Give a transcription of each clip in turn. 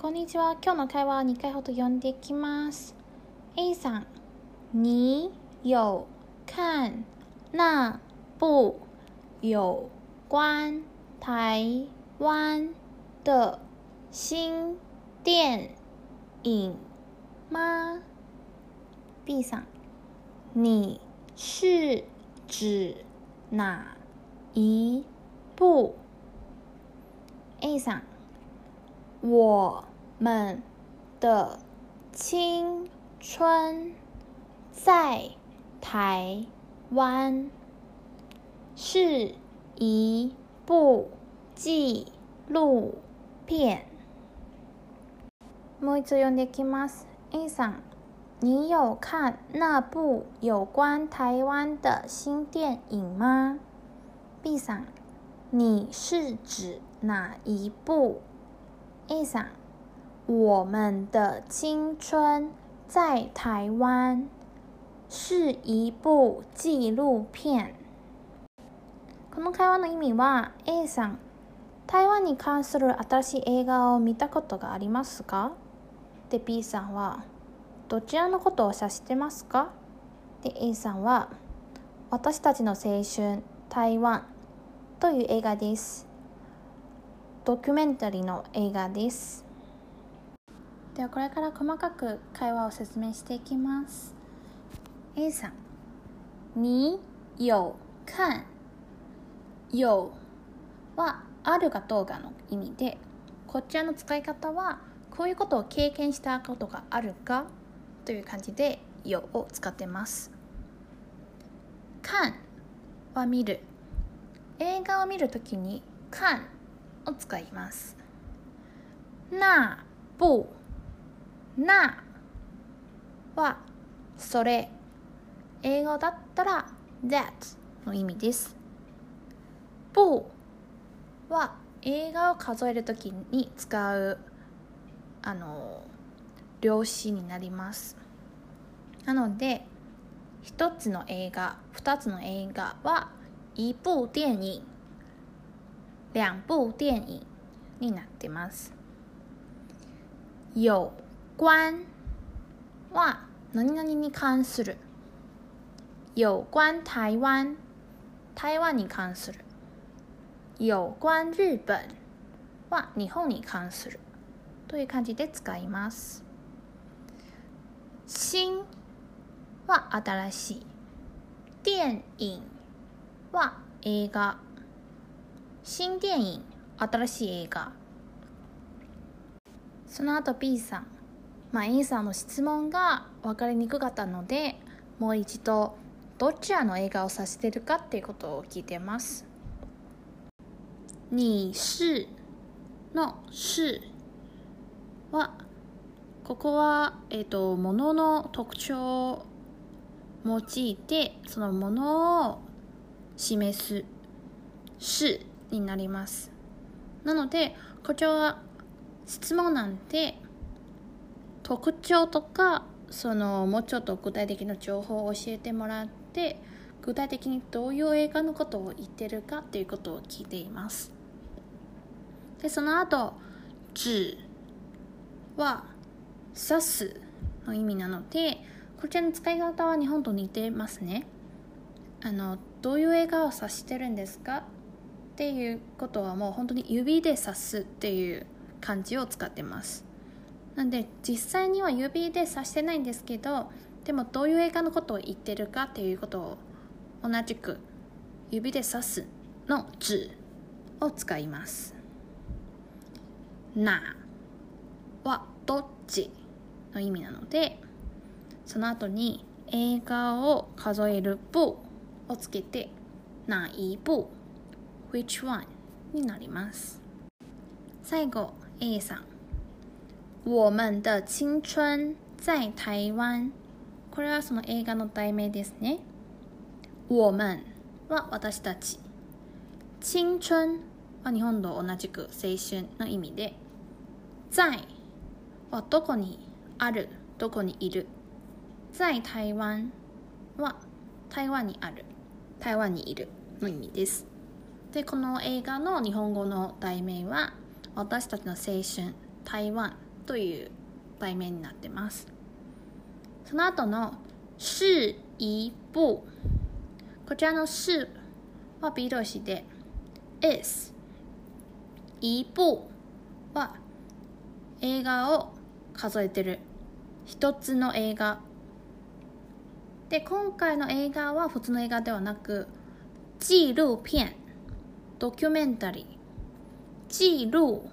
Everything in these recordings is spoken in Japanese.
こんにちは。今日の会話を2回ほど読んでいきます。A さん、你有看那部有关台湾的新电影吗？B さん、你是指哪一部？A さん。我们的青春在台湾是一部纪录片。もう一度読んでいきます。A さん，你有看那部有关台湾的新电影吗？B さん，你是指哪一部？A さん、 我们的青春在台湾是一部紀錄片。この会話の意味は A さん、台湾に関する新しい映画を見たことがありますか？で B さんは、どちらのことを指してますか？で A さんは、私たちの青春台湾という映画です。ドキュメンタリーの映画です。ではこれから細かく会話を説明していきます。A さん、你有看有はあるかどうかの意味で、こちらの使い方はこういうことを経験したことがあるかという感じで有を使ってます。看は見る。映画を見るときに看を使います。な、部、なはそれ。英語だったら that の意味です。部は映画を数えるときに使うあの量詞になります。なので一つの映画、二つの映画は一部電影两部電影になってます。有关は何々に関する。有关台湾、台湾に関する。有关日本は日本に関する。という感じで使います。新は新しい。電影は映画。新電影新しい映画その後 B さん、まあ、A さんの質問が分かりにくかったのでもう一度どちらの映画を指してるかっていうことを聞いてます你是の是はここは、えっ、と、ものの特徴を用いて、そのものを示す、是になります。なので、こちらは質問なんで、特徴とか、そのもうちょっと具体的な情報を教えてもらって、具体的にどういう映画のことを言ってるかっていうことを聞いています。で、その後、指は指すの意味なので、こちらの使い方は日本と似てますね。あの、どういう映画を指してるんですかっていうことはもう本当に指で指すっていう感じを使ってます。なんで実際には指で指してないんですけど、でもどういう映画のことを言ってるかっていうことを同じく指で指すの指を使います。なはどっちの意味なのでその後に映画を数える部をつけて哪一部 which one になります最後 A さん我们的青春在台湾。これはその映画の題名ですね。我们は私たち。青春は日本と同じく青春の意味で。在はどこにある？どこにいる？在台湾は台湾にある。台湾にいるの意味です。でこの映画の日本語の題名は私たちの青春台湾。という題名になってます。その後の「是一部」こちらの「是」は B 動詞で「is」一部は映画を数えてる。一つの映画。で今回の映画は普通の映画ではなく紀录片ドキュメンタリー。紀录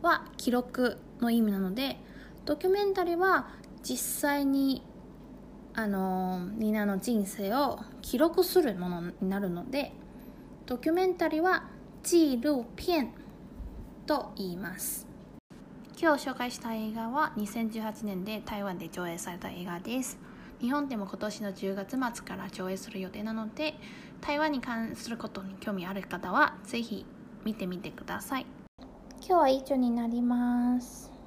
は記録。の意味なのでドキュメンタリーは実際にあのみんなの人生を記録するものになるのでドキュメンタリーは紀录片と言います。今日紹介した映画は2018年で台湾で上映された映画です。日本でも今年の10月末から上映する予定なので台湾に関することに興味ある方はぜひ見てみてください。今日は以上になります。